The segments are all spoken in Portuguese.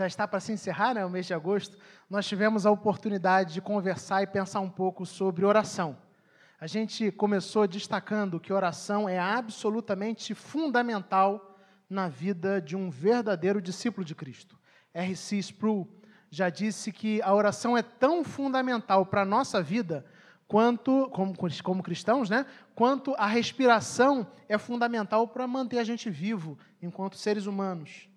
já está para se encerrar, né, o mês de agosto, nós tivemos a oportunidade de conversar e pensar um pouco sobre oração. A gente começou destacando que oração é absolutamente fundamental na vida de um verdadeiro discípulo de Cristo. R.C. Sproul já disse que a oração é tão fundamental para a nossa vida quanto, como, como cristãos, né, quanto a respiração é fundamental para manter a gente vivo enquanto seres humanos.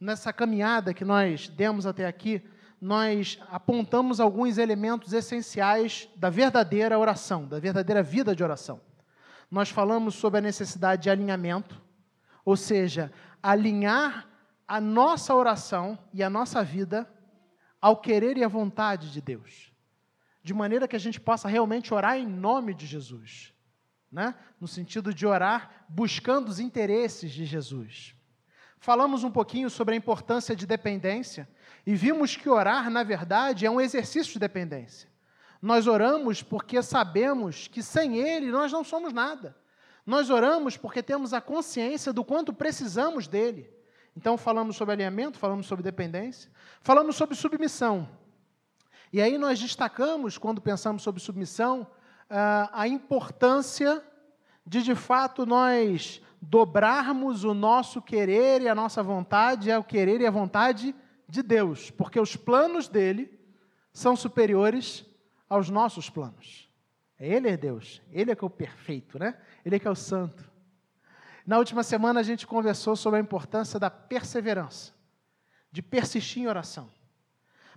Nessa caminhada que nós demos até aqui, nós apontamos alguns elementos essenciais da verdadeira oração, da verdadeira vida de oração. Nós falamos sobre a necessidade de alinhamento, ou seja, alinhar a nossa oração e a nossa vida ao querer e à vontade de Deus, de maneira que a gente possa realmente orar em nome de Jesus, né? no sentido de orar buscando os interesses de Jesus. Falamos um pouquinho sobre a importância de dependência e vimos que orar, na verdade, é um exercício de dependência. Nós oramos porque sabemos que sem Ele nós não somos nada. Nós oramos porque temos a consciência do quanto precisamos dele. Então, falamos sobre alinhamento, falamos sobre dependência, falamos sobre submissão. E aí nós destacamos, quando pensamos sobre submissão, ah, a importância de, de fato, nós dobrarmos o nosso querer e a nossa vontade ao querer e à vontade de Deus, porque os planos dele são superiores aos nossos planos. Ele é Deus, ele é que é o perfeito, né? Ele é que é o santo. Na última semana a gente conversou sobre a importância da perseverança, de persistir em oração.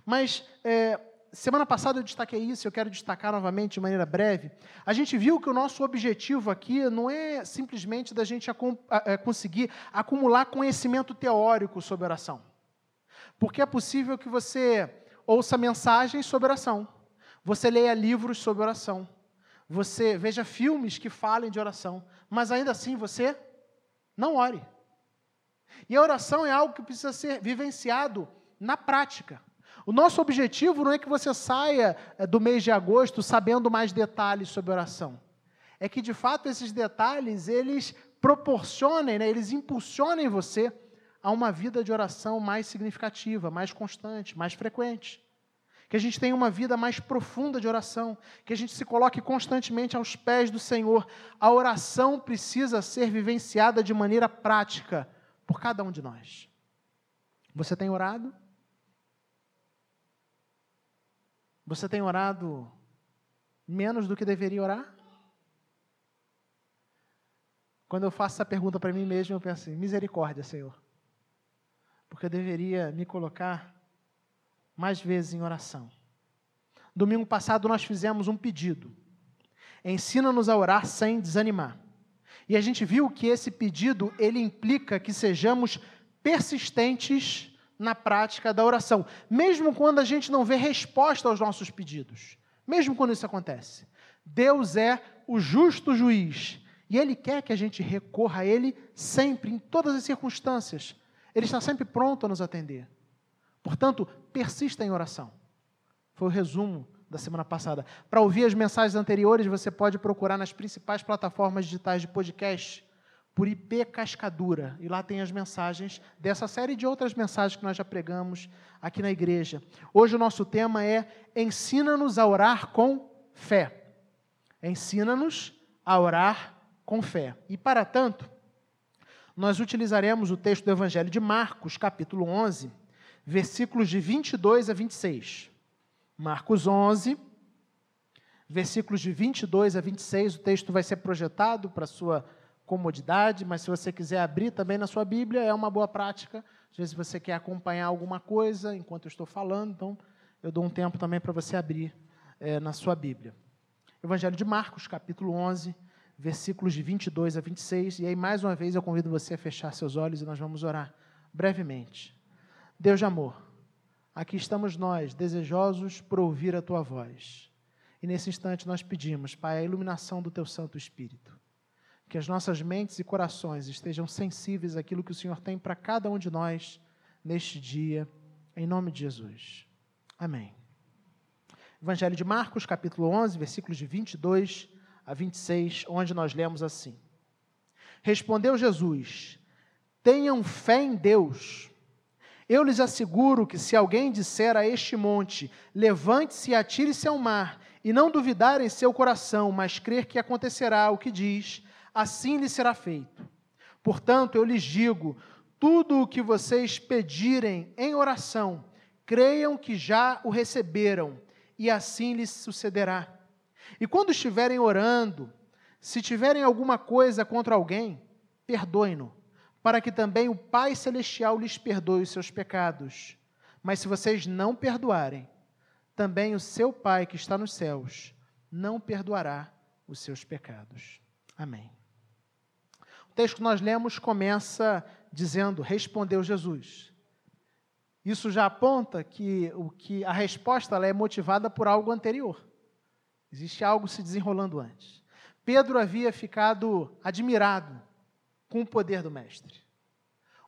Mas é, semana passada eu destaquei isso, eu quero destacar novamente de maneira breve. A gente viu que o nosso objetivo aqui não é simplesmente da gente é, conseguir acumular conhecimento teórico sobre oração. Porque é possível que você ouça mensagens sobre oração, você leia livros sobre oração, você veja filmes que falem de oração, mas ainda assim você não ore. E a oração é algo que precisa ser vivenciado na prática. O nosso objetivo não é que você saia eh, do mês de agosto sabendo mais detalhes sobre oração. É que, de fato, esses detalhes, eles proporcionem, né, eles impulsionem você a uma vida de oração mais significativa, mais constante, mais frequente. Que a gente tenha uma vida mais profunda de oração, que a gente se coloque constantemente aos pés do Senhor. A oração precisa ser vivenciada de maneira prática por cada um de nós. Você tem orado? Você tem orado menos do que deveria orar? Quando eu faço essa pergunta para mim mesmo, eu penso assim: misericórdia, Senhor. Porque eu deveria me colocar mais vezes em oração. Domingo passado nós fizemos um pedido. Ensina-nos a orar sem desanimar. E a gente viu que esse pedido, ele implica que sejamos persistentes na prática da oração, mesmo quando a gente não vê resposta aos nossos pedidos, mesmo quando isso acontece. Deus é o justo juiz e Ele quer que a gente recorra a Ele sempre, em todas as circunstâncias. Ele está sempre pronto a nos atender. Portanto, persista em oração. Foi o resumo da semana passada. Para ouvir as mensagens anteriores, você pode procurar nas principais plataformas digitais de podcast por IP Cascadura. E lá tem as mensagens dessa série de outras mensagens que nós já pregamos aqui na igreja. Hoje o nosso tema é Ensina-nos a orar com fé. Ensina-nos a orar com fé. E para tanto, nós utilizaremos o texto do Evangelho de Marcos, capítulo 11, versículos de 22 a 26. Marcos 11, versículos de 22 a 26. O texto vai ser projetado para sua comodidade, mas se você quiser abrir também na sua Bíblia, é uma boa prática. Às vezes você quer acompanhar alguma coisa enquanto eu estou falando, então eu dou um tempo também para você abrir é, na sua Bíblia. Evangelho de Marcos, capítulo 11, versículos de 22 a 26. E aí, mais uma vez, eu convido você a fechar seus olhos e nós vamos orar brevemente. Deus de amor, aqui estamos nós, desejosos por ouvir a tua voz. E nesse instante nós pedimos, Pai, a iluminação do teu Santo Espírito que as nossas mentes e corações estejam sensíveis àquilo que o Senhor tem para cada um de nós neste dia, em nome de Jesus. Amém. Evangelho de Marcos, capítulo 11, versículos de 22 a 26, onde nós lemos assim: Respondeu Jesus: Tenham fé em Deus. Eu lhes asseguro que se alguém disser a este monte: levante-se e atire-se ao mar, e não duvidar em seu coração, mas crer que acontecerá o que diz, assim lhe será feito. Portanto, eu lhes digo: tudo o que vocês pedirem em oração, creiam que já o receberam, e assim lhes sucederá. E quando estiverem orando, se tiverem alguma coisa contra alguém, perdoem-no para que também o Pai Celestial lhes perdoe os seus pecados. Mas se vocês não perdoarem, também o seu Pai que está nos céus não perdoará os seus pecados. Amém. O texto que nós lemos começa dizendo: Respondeu Jesus. Isso já aponta que, o que a resposta é motivada por algo anterior. Existe algo se desenrolando antes. Pedro havia ficado admirado com o poder do Mestre.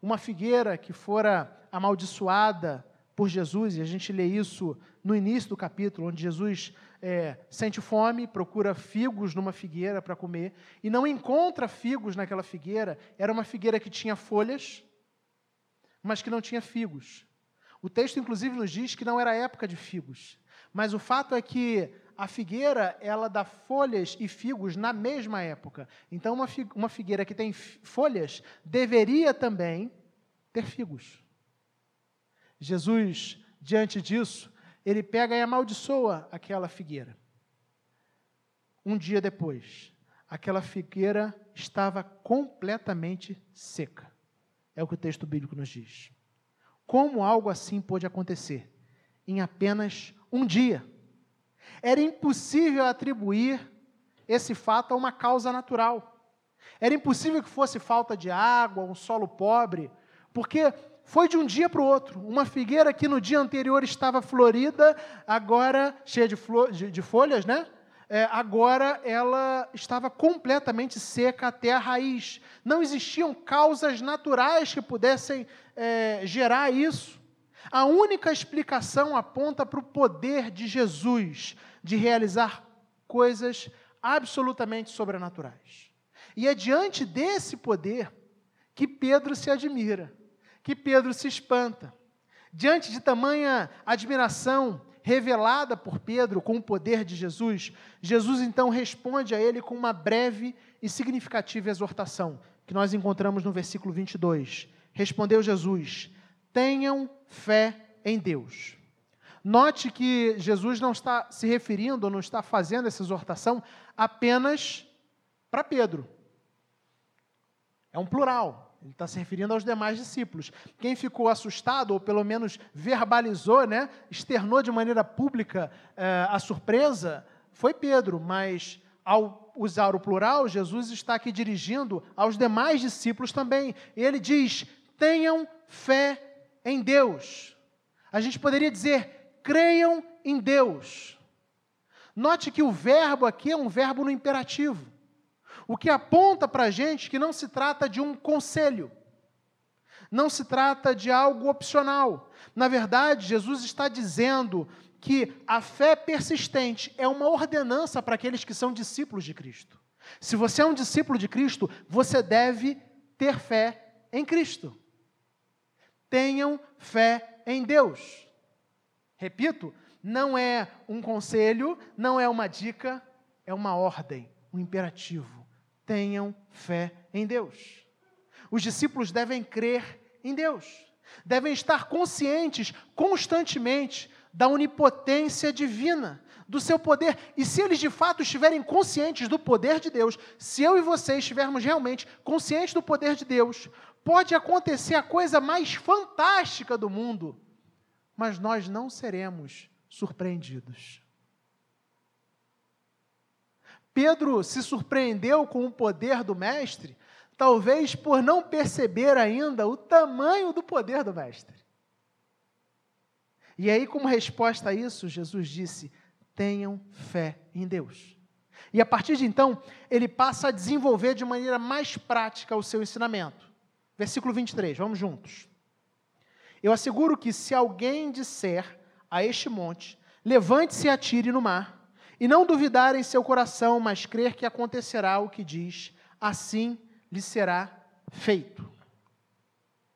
Uma figueira que fora amaldiçoada por Jesus, e a gente lê isso no início do capítulo, onde Jesus é, sente fome, procura figos numa figueira para comer, e não encontra figos naquela figueira, era uma figueira que tinha folhas, mas que não tinha figos. O texto, inclusive, nos diz que não era época de figos, mas o fato é que a figueira, ela dá folhas e figos na mesma época. Então, uma, uma figueira que tem folhas deveria também ter figos. Jesus, diante disso, ele pega e amaldiçoa aquela figueira. Um dia depois, aquela figueira estava completamente seca. É o que o texto bíblico nos diz. Como algo assim pôde acontecer? Em apenas um dia. Era impossível atribuir esse fato a uma causa natural. Era impossível que fosse falta de água, um solo pobre, porque foi de um dia para o outro. Uma figueira que no dia anterior estava florida, agora cheia de, de, de folhas, né? É, agora ela estava completamente seca até a raiz. Não existiam causas naturais que pudessem é, gerar isso. A única explicação aponta para o poder de Jesus de realizar coisas absolutamente sobrenaturais. E é diante desse poder que Pedro se admira, que Pedro se espanta. Diante de tamanha admiração revelada por Pedro com o poder de Jesus, Jesus então responde a ele com uma breve e significativa exortação, que nós encontramos no versículo 22. Respondeu Jesus: Tenham fé em Deus. Note que Jesus não está se referindo, não está fazendo essa exortação apenas para Pedro. É um plural. Ele está se referindo aos demais discípulos. Quem ficou assustado, ou pelo menos verbalizou, né, externou de maneira pública eh, a surpresa, foi Pedro, mas ao usar o plural, Jesus está aqui dirigindo aos demais discípulos também. Ele diz: tenham fé em Deus. A gente poderia dizer, creiam em Deus. Note que o verbo aqui é um verbo no imperativo, o que aponta para a gente que não se trata de um conselho, não se trata de algo opcional. Na verdade, Jesus está dizendo que a fé persistente é uma ordenança para aqueles que são discípulos de Cristo. Se você é um discípulo de Cristo, você deve ter fé em Cristo tenham fé em Deus. Repito, não é um conselho, não é uma dica, é uma ordem, um imperativo. Tenham fé em Deus. Os discípulos devem crer em Deus, devem estar conscientes constantemente da onipotência divina, do seu poder. E se eles de fato estiverem conscientes do poder de Deus, se eu e você estivermos realmente conscientes do poder de Deus, pode acontecer a coisa mais fantástica do mundo, mas nós não seremos surpreendidos. Pedro se surpreendeu com o poder do Mestre, talvez por não perceber ainda o tamanho do poder do Mestre. E aí, como resposta a isso, Jesus disse: tenham fé em Deus. E a partir de então, ele passa a desenvolver de maneira mais prática o seu ensinamento. Versículo 23, vamos juntos. Eu asseguro que se alguém disser a este monte, levante-se e atire no mar, e não duvidar em seu coração, mas crer que acontecerá o que diz, assim lhe será feito.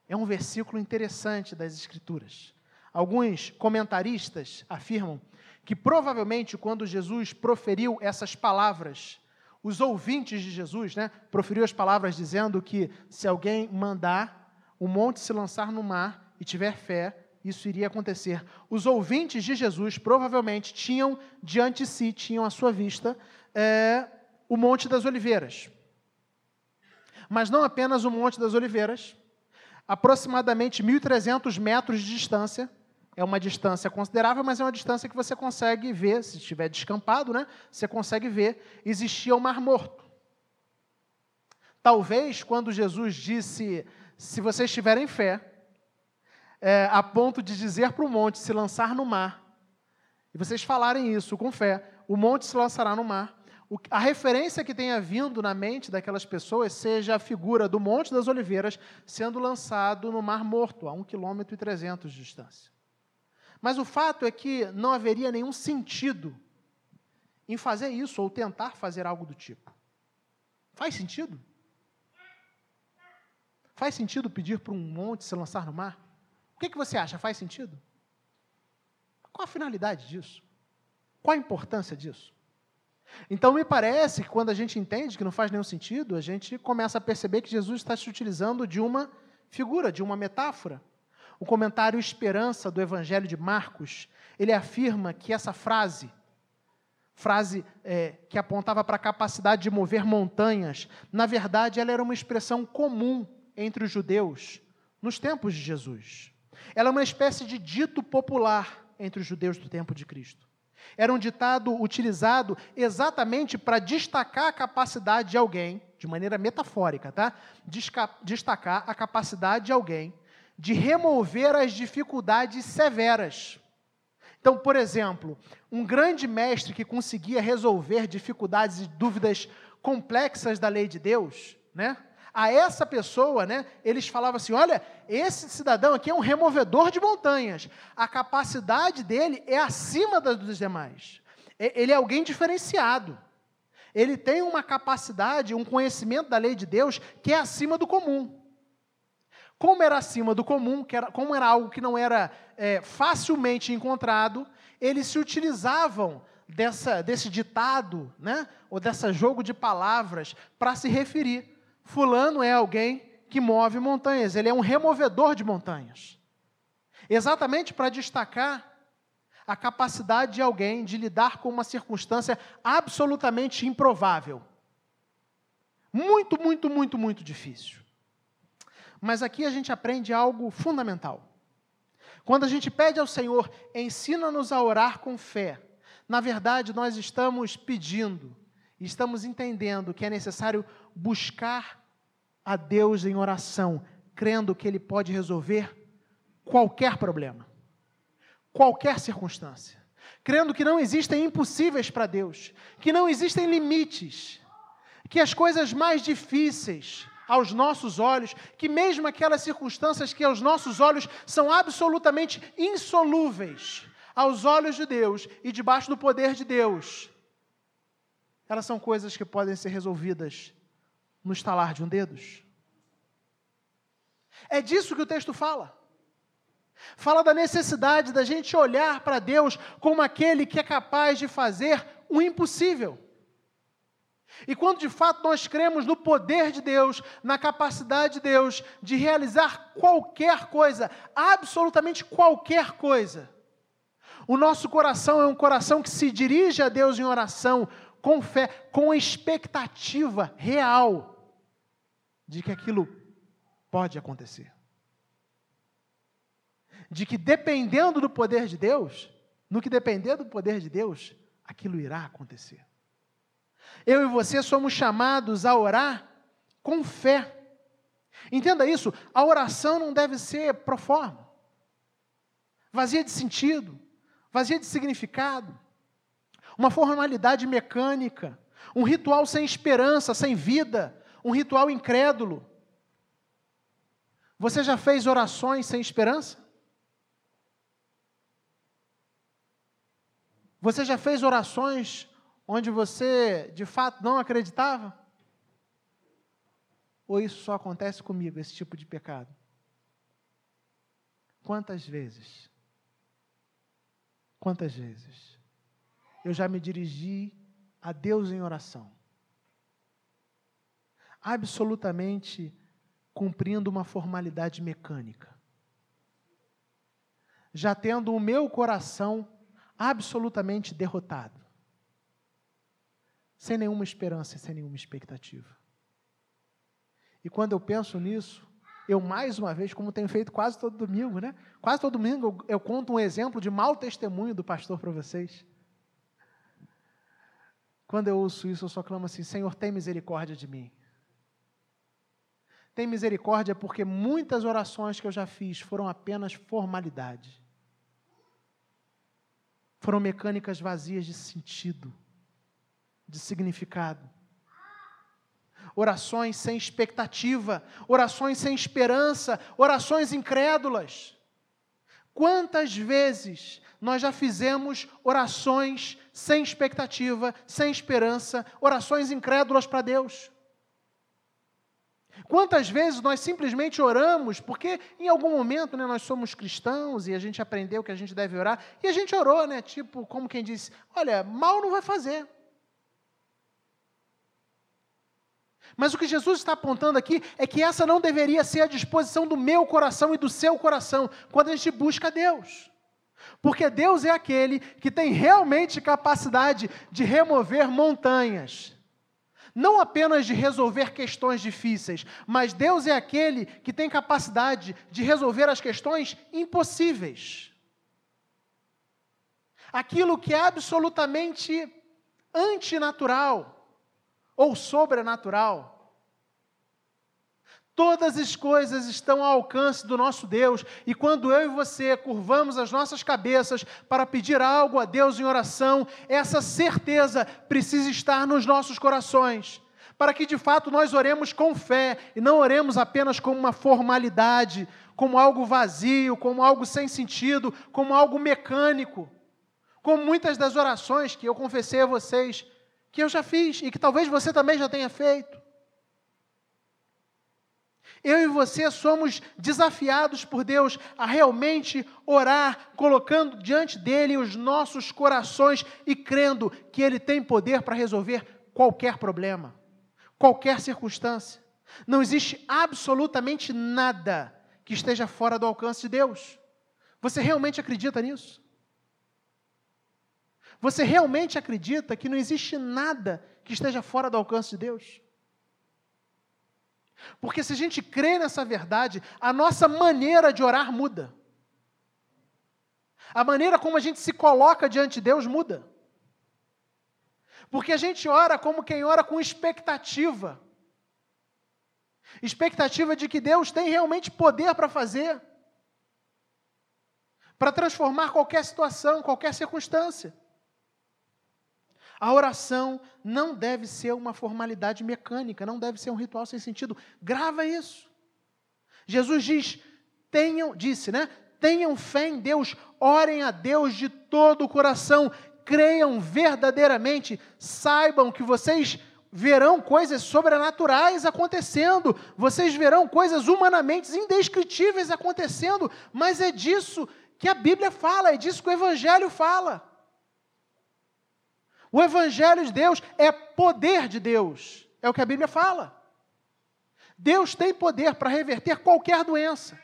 é um versículo interessante das Escrituras. Alguns comentaristas afirmam que provavelmente quando Jesus proferiu essas palavras, os ouvintes de Jesus, né, proferiu as palavras dizendo que se alguém mandar o monte se lançar no mar e tiver fé, isso iria acontecer. Os ouvintes de Jesus provavelmente tinham diante de si, tinham à sua vista, é, o Monte das Oliveiras. Mas não apenas o Monte das Oliveiras, aproximadamente 1.300 metros de distância, é uma distância considerável, mas é uma distância que você consegue ver, se estiver descampado, né? Você consegue ver, existia o Mar Morto. Talvez quando Jesus disse: se vocês tiverem fé, é, a ponto de dizer para o monte se lançar no mar, e vocês falarem isso com fé, o monte se lançará no mar. O, a referência que tenha vindo na mente daquelas pessoas seja a figura do Monte das Oliveiras sendo lançado no Mar Morto, a 1 km 300 de distância. Mas o fato é que não haveria nenhum sentido em fazer isso ou tentar fazer algo do tipo. Faz sentido? Faz sentido pedir para um monte se lançar no mar? O que, que você acha? Faz sentido? Qual a finalidade disso? Qual a importância disso? Então, me parece que quando a gente entende que não faz nenhum sentido, a gente começa a perceber que Jesus está se utilizando de uma figura, de uma metáfora. O comentário Esperança do Evangelho de Marcos, ele afirma que essa frase, frase é, que apontava para a capacidade de mover montanhas, na verdade, ela era uma expressão comum entre os judeus nos tempos de Jesus. Ela é uma espécie de dito popular entre os judeus do tempo de Cristo. Era um ditado utilizado exatamente para destacar a capacidade de alguém, de maneira metafórica, tá? Destacar a capacidade de alguém de remover as dificuldades severas. Então, por exemplo, um grande mestre que conseguia resolver dificuldades e dúvidas complexas da lei de Deus, né? a essa pessoa, né, eles falavam assim: olha, esse cidadão aqui é um removedor de montanhas. A capacidade dele é acima das dos demais. Ele é alguém diferenciado. Ele tem uma capacidade, um conhecimento da lei de Deus que é acima do comum. Como era acima do comum, era, como era algo que não era é, facilmente encontrado, eles se utilizavam dessa, desse ditado, né, ou desse jogo de palavras, para se referir Fulano é alguém que move montanhas, ele é um removedor de montanhas. Exatamente para destacar a capacidade de alguém de lidar com uma circunstância absolutamente improvável. Muito, muito, muito, muito difícil. Mas aqui a gente aprende algo fundamental. Quando a gente pede ao Senhor, ensina-nos a orar com fé, na verdade nós estamos pedindo, estamos entendendo que é necessário buscar a Deus em oração, crendo que Ele pode resolver qualquer problema, qualquer circunstância, crendo que não existem impossíveis para Deus, que não existem limites, que as coisas mais difíceis aos nossos olhos, que mesmo aquelas circunstâncias que aos nossos olhos são absolutamente insolúveis, aos olhos de Deus e debaixo do poder de Deus, elas são coisas que podem ser resolvidas no estalar de um dedos. É disso que o texto fala. Fala da necessidade da gente olhar para Deus como aquele que é capaz de fazer o impossível. E quando de fato nós cremos no poder de Deus, na capacidade de Deus de realizar qualquer coisa, absolutamente qualquer coisa, o nosso coração é um coração que se dirige a Deus em oração, com fé, com expectativa real de que aquilo pode acontecer. De que dependendo do poder de Deus, no que depender do poder de Deus, aquilo irá acontecer. Eu e você somos chamados a orar com fé. Entenda isso, a oração não deve ser pro forma, vazia de sentido, vazia de significado, uma formalidade mecânica, um ritual sem esperança, sem vida, um ritual incrédulo. Você já fez orações sem esperança? Você já fez orações onde você de fato não acreditava? Ou isso só acontece comigo, esse tipo de pecado? quantas vezes, quantas vezes eu já me dirigi a Deus em oração, absolutamente cumprindo uma formalidade mecânica, já tendo o meu coração absolutamente derrotado, sem nenhuma esperança, sem nenhuma expectativa. E quando eu penso nisso, eu mais uma vez, como tenho feito quase todo domingo, né? Quase todo domingo eu, eu conto um exemplo de mau testemunho do pastor para vocês. Quando eu ouço isso, eu só clamo assim: Senhor, tem misericórdia de mim. Tem misericórdia porque muitas orações que eu já fiz foram apenas formalidade. Foram mecânicas vazias de sentido, de significado. Orações sem expectativa, orações sem esperança, orações incrédulas. Quantas vezes nós já fizemos orações sem expectativa, sem esperança, orações incrédulas para Deus? Quantas vezes nós simplesmente oramos, porque em algum momento né, nós somos cristãos e a gente aprendeu que a gente deve orar, e a gente orou, né? Tipo, como quem disse: olha, mal não vai fazer. Mas o que Jesus está apontando aqui é que essa não deveria ser a disposição do meu coração e do seu coração quando a gente busca Deus. Porque Deus é aquele que tem realmente capacidade de remover montanhas não apenas de resolver questões difíceis, mas Deus é aquele que tem capacidade de resolver as questões impossíveis. Aquilo que é absolutamente antinatural ou sobrenatural. Todas as coisas estão ao alcance do nosso Deus, e quando eu e você curvamos as nossas cabeças para pedir algo a Deus em oração, essa certeza precisa estar nos nossos corações, para que de fato nós oremos com fé e não oremos apenas como uma formalidade, como algo vazio, como algo sem sentido, como algo mecânico, como muitas das orações que eu confessei a vocês que eu já fiz e que talvez você também já tenha feito. Eu e você somos desafiados por Deus a realmente orar, colocando diante dele os nossos corações e crendo que ele tem poder para resolver qualquer problema, qualquer circunstância. Não existe absolutamente nada que esteja fora do alcance de Deus. Você realmente acredita nisso? Você realmente acredita que não existe nada que esteja fora do alcance de Deus? Porque se a gente crê nessa verdade, a nossa maneira de orar muda. A maneira como a gente se coloca diante de Deus muda. Porque a gente ora como quem ora com expectativa. Expectativa de que Deus tem realmente poder para fazer, para transformar qualquer situação, qualquer circunstância. A oração não deve ser uma formalidade mecânica, não deve ser um ritual sem sentido. Grava isso. Jesus diz: tenham, disse, né? Tenham fé em Deus, orem a Deus de todo o coração, creiam verdadeiramente, saibam que vocês verão coisas sobrenaturais acontecendo, vocês verão coisas humanamente indescritíveis acontecendo, mas é disso que a Bíblia fala, é disso que o Evangelho fala. O Evangelho de Deus é poder de Deus, é o que a Bíblia fala. Deus tem poder para reverter qualquer doença.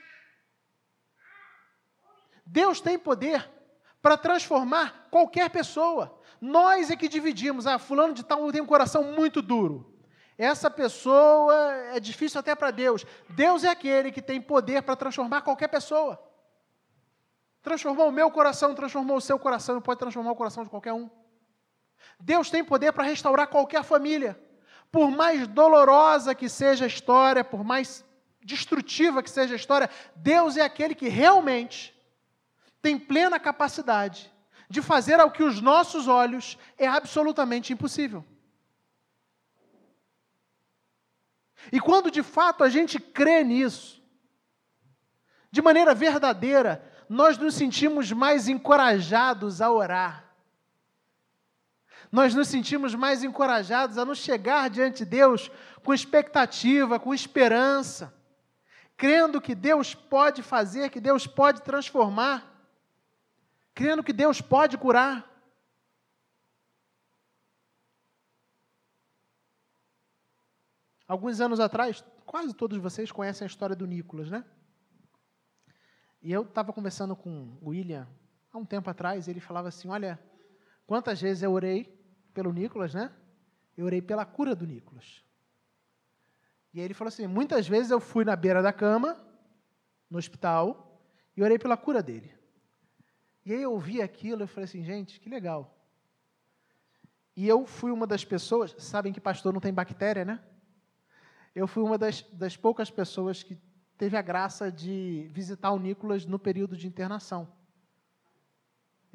Deus tem poder para transformar qualquer pessoa. Nós é que dividimos. Ah, fulano de tal tem um coração muito duro. Essa pessoa é difícil até para Deus. Deus é aquele que tem poder para transformar qualquer pessoa. Transformou o meu coração, transformou o seu coração pode transformar o coração de qualquer um. Deus tem poder para restaurar qualquer família. Por mais dolorosa que seja a história, por mais destrutiva que seja a história, Deus é aquele que realmente tem plena capacidade de fazer ao que os nossos olhos é absolutamente impossível. E quando de fato a gente crê nisso, de maneira verdadeira, nós nos sentimos mais encorajados a orar nós nos sentimos mais encorajados a nos chegar diante de Deus com expectativa, com esperança. crendo que Deus pode fazer, que Deus pode transformar, crendo que Deus pode curar. Alguns anos atrás, quase todos vocês conhecem a história do Nicolas, né? E eu estava conversando com o William há um tempo atrás, e ele falava assim: Olha, quantas vezes eu orei pelo Nicolas, né? Eu orei pela cura do Nicolas. E aí ele falou assim: muitas vezes eu fui na beira da cama, no hospital, e orei pela cura dele. E aí eu ouvi aquilo e falei assim: gente, que legal. E eu fui uma das pessoas, sabem que pastor não tem bactéria, né? Eu fui uma das, das poucas pessoas que teve a graça de visitar o Nicolas no período de internação.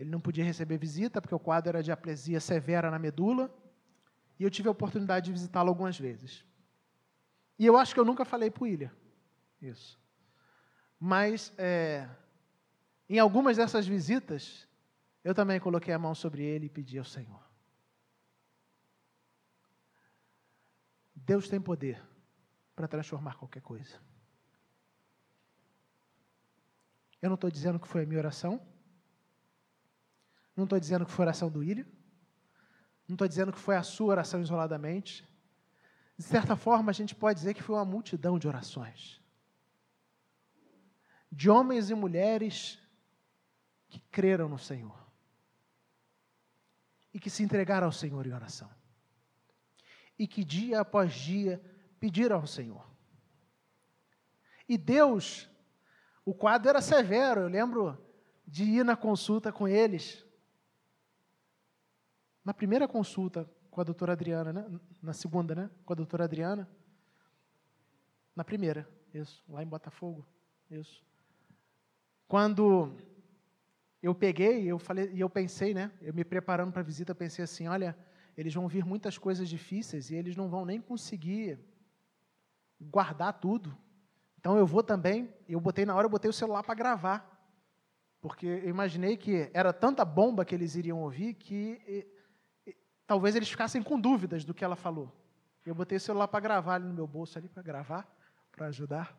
Ele não podia receber visita, porque o quadro era de aplesia severa na medula, e eu tive a oportunidade de visitá-lo algumas vezes. E eu acho que eu nunca falei para o William isso. Mas, é, em algumas dessas visitas, eu também coloquei a mão sobre ele e pedi ao Senhor. Deus tem poder para transformar qualquer coisa. Eu não estou dizendo que foi a minha oração. Não estou dizendo que foi a oração do William. Não estou dizendo que foi a sua oração isoladamente. De certa forma, a gente pode dizer que foi uma multidão de orações. De homens e mulheres que creram no Senhor. E que se entregaram ao Senhor em oração. E que dia após dia pediram ao Senhor. E Deus, o quadro era severo, eu lembro de ir na consulta com eles na primeira consulta com a doutora Adriana, né? na segunda, né? Com a doutora Adriana. Na primeira, isso, lá em Botafogo, isso. Quando eu peguei, eu falei, e eu pensei, né? Eu me preparando para a visita, pensei assim, olha, eles vão vir muitas coisas difíceis e eles não vão nem conseguir guardar tudo. Então eu vou também, eu botei na hora, eu botei o celular para gravar. Porque eu imaginei que era tanta bomba que eles iriam ouvir que talvez eles ficassem com dúvidas do que ela falou. Eu botei o celular para gravar ali no meu bolso ali para gravar, para ajudar.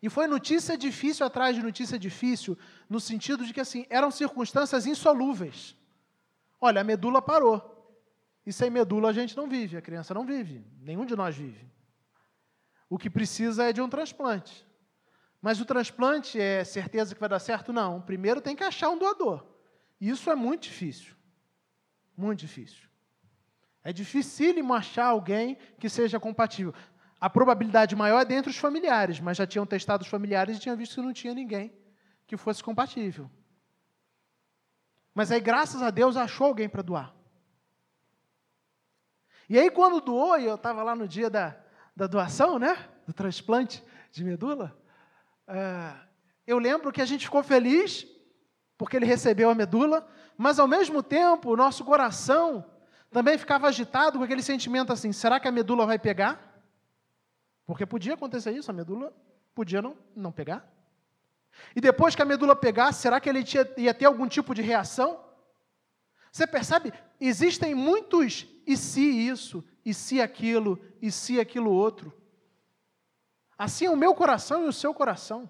E foi notícia difícil atrás de notícia difícil, no sentido de que assim, eram circunstâncias insolúveis. Olha, a medula parou. E sem medula a gente não vive, a criança não vive, nenhum de nós vive. O que precisa é de um transplante. Mas o transplante é certeza que vai dar certo? Não. Primeiro tem que achar um doador. Isso é muito difícil. Muito difícil. É dificílimo achar alguém que seja compatível. A probabilidade maior é dentre os familiares, mas já tinham testado os familiares e tinham visto que não tinha ninguém que fosse compatível. Mas aí, graças a Deus, achou alguém para doar. E aí, quando doou, e eu estava lá no dia da, da doação, né? Do transplante de medula, uh, eu lembro que a gente ficou feliz porque ele recebeu a medula, mas ao mesmo tempo o nosso coração também ficava agitado com aquele sentimento assim: será que a medula vai pegar? Porque podia acontecer isso, a medula podia não, não pegar. E depois que a medula pegasse, será que ele tinha, ia ter algum tipo de reação? Você percebe? Existem muitos e se isso, e se aquilo, e se aquilo outro. Assim é o meu coração e o seu coração.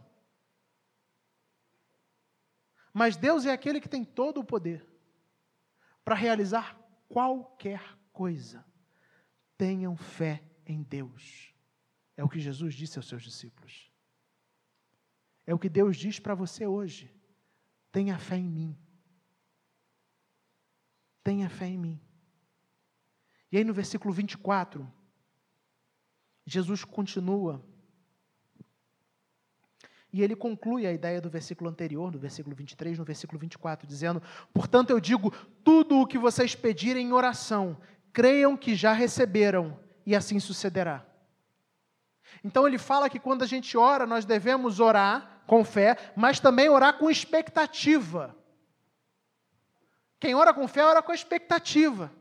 Mas Deus é aquele que tem todo o poder para realizar qualquer coisa. Tenham fé em Deus. É o que Jesus disse aos seus discípulos. É o que Deus diz para você hoje. Tenha fé em mim. Tenha fé em mim. E aí no versículo 24, Jesus continua e ele conclui a ideia do versículo anterior, no versículo 23, no versículo 24, dizendo: Portanto, eu digo: tudo o que vocês pedirem em oração, creiam que já receberam, e assim sucederá. Então, ele fala que quando a gente ora, nós devemos orar com fé, mas também orar com expectativa. Quem ora com fé, ora com expectativa.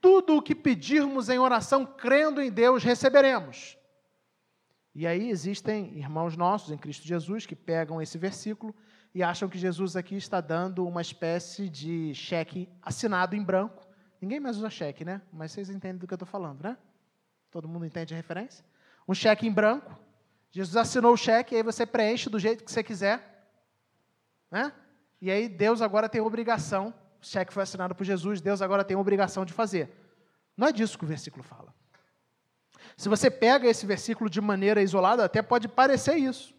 Tudo o que pedirmos em oração, crendo em Deus, receberemos. E aí existem irmãos nossos em Cristo Jesus que pegam esse versículo e acham que Jesus aqui está dando uma espécie de cheque assinado em branco. Ninguém mais usa cheque, né? Mas vocês entendem do que eu estou falando, né? Todo mundo entende a referência? Um cheque em branco Jesus assinou o cheque, e aí você preenche do jeito que você quiser. Né? E aí Deus agora tem obrigação, o cheque foi assinado por Jesus, Deus agora tem obrigação de fazer. Não é disso que o versículo fala. Se você pega esse versículo de maneira isolada, até pode parecer isso.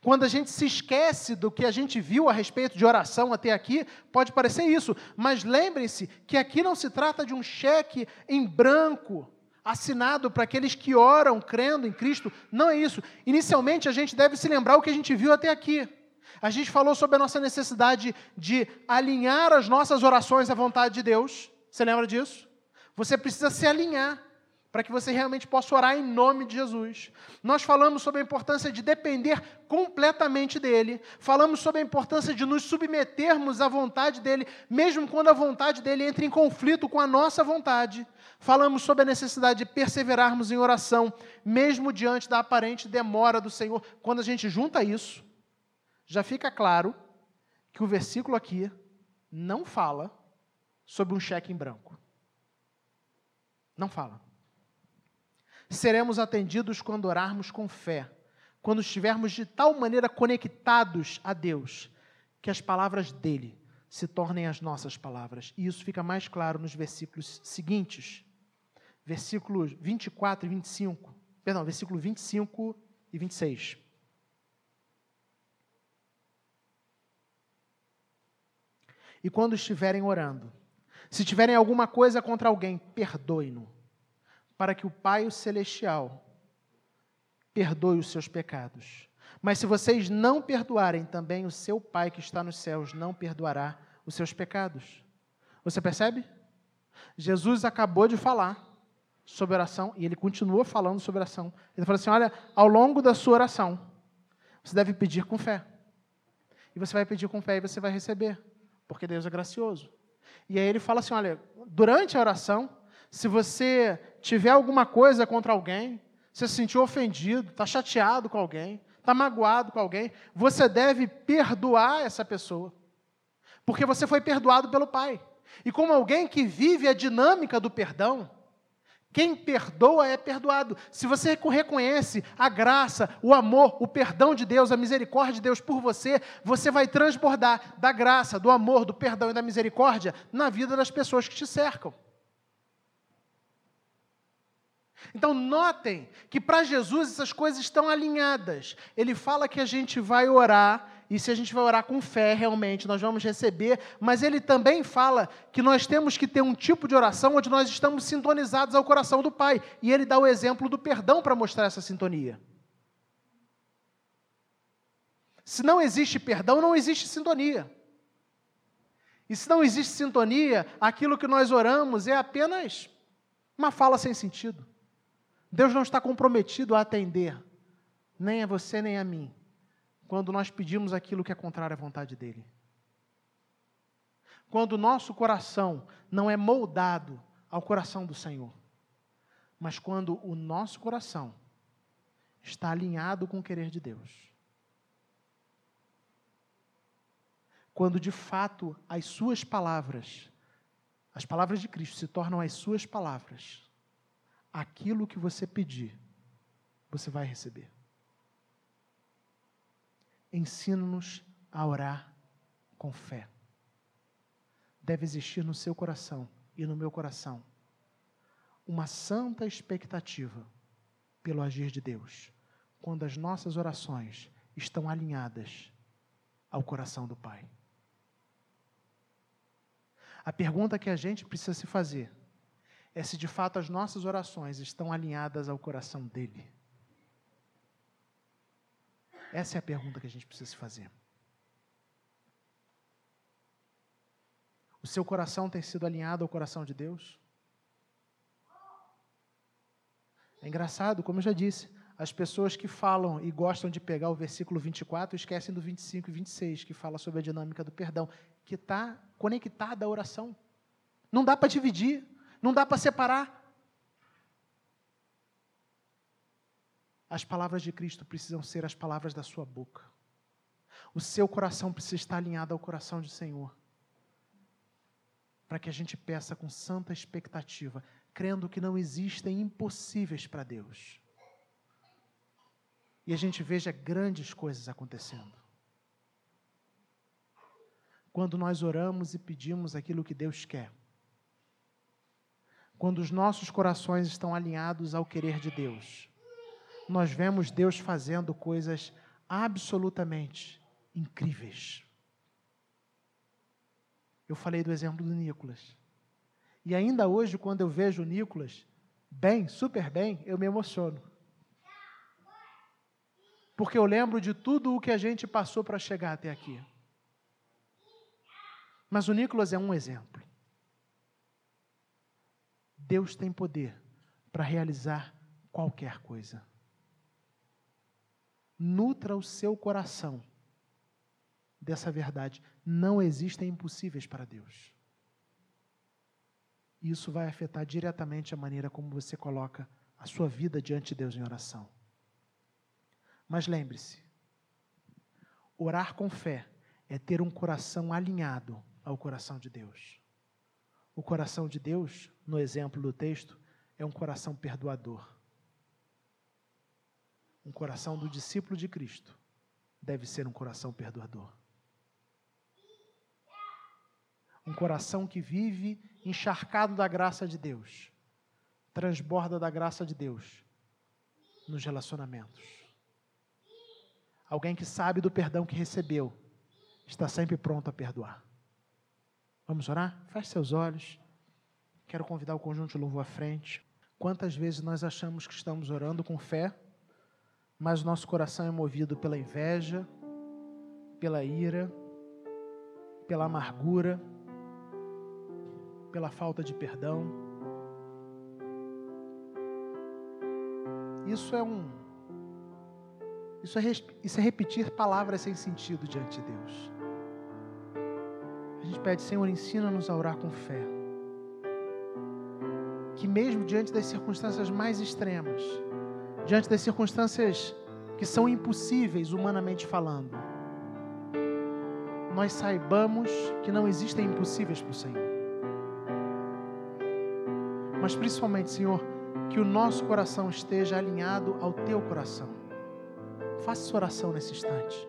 Quando a gente se esquece do que a gente viu a respeito de oração até aqui, pode parecer isso. Mas lembrem-se que aqui não se trata de um cheque em branco assinado para aqueles que oram crendo em Cristo. Não é isso. Inicialmente, a gente deve se lembrar o que a gente viu até aqui. A gente falou sobre a nossa necessidade de alinhar as nossas orações à vontade de Deus. Você lembra disso? Você precisa se alinhar para que você realmente possa orar em nome de Jesus. Nós falamos sobre a importância de depender completamente dele, falamos sobre a importância de nos submetermos à vontade dele, mesmo quando a vontade dele entra em conflito com a nossa vontade. Falamos sobre a necessidade de perseverarmos em oração, mesmo diante da aparente demora do Senhor. Quando a gente junta isso, já fica claro que o versículo aqui não fala sobre um cheque em branco. Não fala. Seremos atendidos quando orarmos com fé, quando estivermos de tal maneira conectados a Deus, que as palavras dele se tornem as nossas palavras. E isso fica mais claro nos versículos seguintes, versículos 24 e 25. Perdão, versículo 25 e 26. E quando estiverem orando, se tiverem alguma coisa contra alguém, perdoe-no para que o Pai o Celestial perdoe os seus pecados. Mas se vocês não perdoarem, também o seu Pai que está nos céus não perdoará os seus pecados. Você percebe? Jesus acabou de falar sobre oração e ele continua falando sobre oração. Ele fala assim: olha, ao longo da sua oração, você deve pedir com fé. E você vai pedir com fé e você vai receber, porque Deus é gracioso. E aí ele fala assim: olha, durante a oração, se você tiver alguma coisa contra alguém, se sentiu ofendido, está chateado com alguém, está magoado com alguém, você deve perdoar essa pessoa. Porque você foi perdoado pelo Pai. E como alguém que vive a dinâmica do perdão, quem perdoa é perdoado. Se você reconhece a graça, o amor, o perdão de Deus, a misericórdia de Deus por você, você vai transbordar da graça, do amor, do perdão e da misericórdia na vida das pessoas que te cercam. Então, notem que para Jesus essas coisas estão alinhadas. Ele fala que a gente vai orar, e se a gente vai orar com fé, realmente, nós vamos receber, mas ele também fala que nós temos que ter um tipo de oração onde nós estamos sintonizados ao coração do Pai. E ele dá o exemplo do perdão para mostrar essa sintonia. Se não existe perdão, não existe sintonia. E se não existe sintonia, aquilo que nós oramos é apenas uma fala sem sentido. Deus não está comprometido a atender, nem a você nem a mim, quando nós pedimos aquilo que é contrário à vontade dEle. Quando o nosso coração não é moldado ao coração do Senhor, mas quando o nosso coração está alinhado com o querer de Deus. Quando de fato as suas palavras, as palavras de Cristo se tornam as suas palavras, aquilo que você pedir, você vai receber. Ensina-nos a orar com fé. Deve existir no seu coração e no meu coração uma santa expectativa pelo agir de Deus, quando as nossas orações estão alinhadas ao coração do Pai. A pergunta que a gente precisa se fazer é se de fato as nossas orações estão alinhadas ao coração dele. Essa é a pergunta que a gente precisa se fazer. O seu coração tem sido alinhado ao coração de Deus? É engraçado, como eu já disse, as pessoas que falam e gostam de pegar o versículo 24 esquecem do 25 e 26, que fala sobre a dinâmica do perdão, que está conectada à oração. Não dá para dividir. Não dá para separar. As palavras de Cristo precisam ser as palavras da sua boca. O seu coração precisa estar alinhado ao coração do Senhor. Para que a gente peça com santa expectativa, crendo que não existem impossíveis para Deus. e a gente veja grandes coisas acontecendo. Quando nós oramos e pedimos aquilo que Deus quer. Quando os nossos corações estão alinhados ao querer de Deus, nós vemos Deus fazendo coisas absolutamente incríveis. Eu falei do exemplo do Nicolas. E ainda hoje, quando eu vejo o Nicolas bem, super bem, eu me emociono. Porque eu lembro de tudo o que a gente passou para chegar até aqui. Mas o Nicolas é um exemplo. Deus tem poder para realizar qualquer coisa. Nutra o seu coração dessa verdade. Não existem impossíveis para Deus. Isso vai afetar diretamente a maneira como você coloca a sua vida diante de Deus em oração. Mas lembre-se, orar com fé é ter um coração alinhado ao coração de Deus. O coração de Deus, no exemplo do texto, é um coração perdoador. Um coração do discípulo de Cristo deve ser um coração perdoador. Um coração que vive encharcado da graça de Deus, transborda da graça de Deus nos relacionamentos. Alguém que sabe do perdão que recebeu, está sempre pronto a perdoar. Vamos orar? Feche seus olhos. Quero convidar o conjunto de louvor à frente. Quantas vezes nós achamos que estamos orando com fé, mas nosso coração é movido pela inveja, pela ira, pela amargura, pela falta de perdão. Isso é um. Isso é, isso é repetir palavras sem sentido diante de Deus gente pede, Senhor, ensina-nos a orar com fé. Que mesmo diante das circunstâncias mais extremas, diante das circunstâncias que são impossíveis humanamente falando, nós saibamos que não existem impossíveis para o Senhor. Mas principalmente, Senhor, que o nosso coração esteja alinhado ao teu coração. Faça essa oração nesse instante.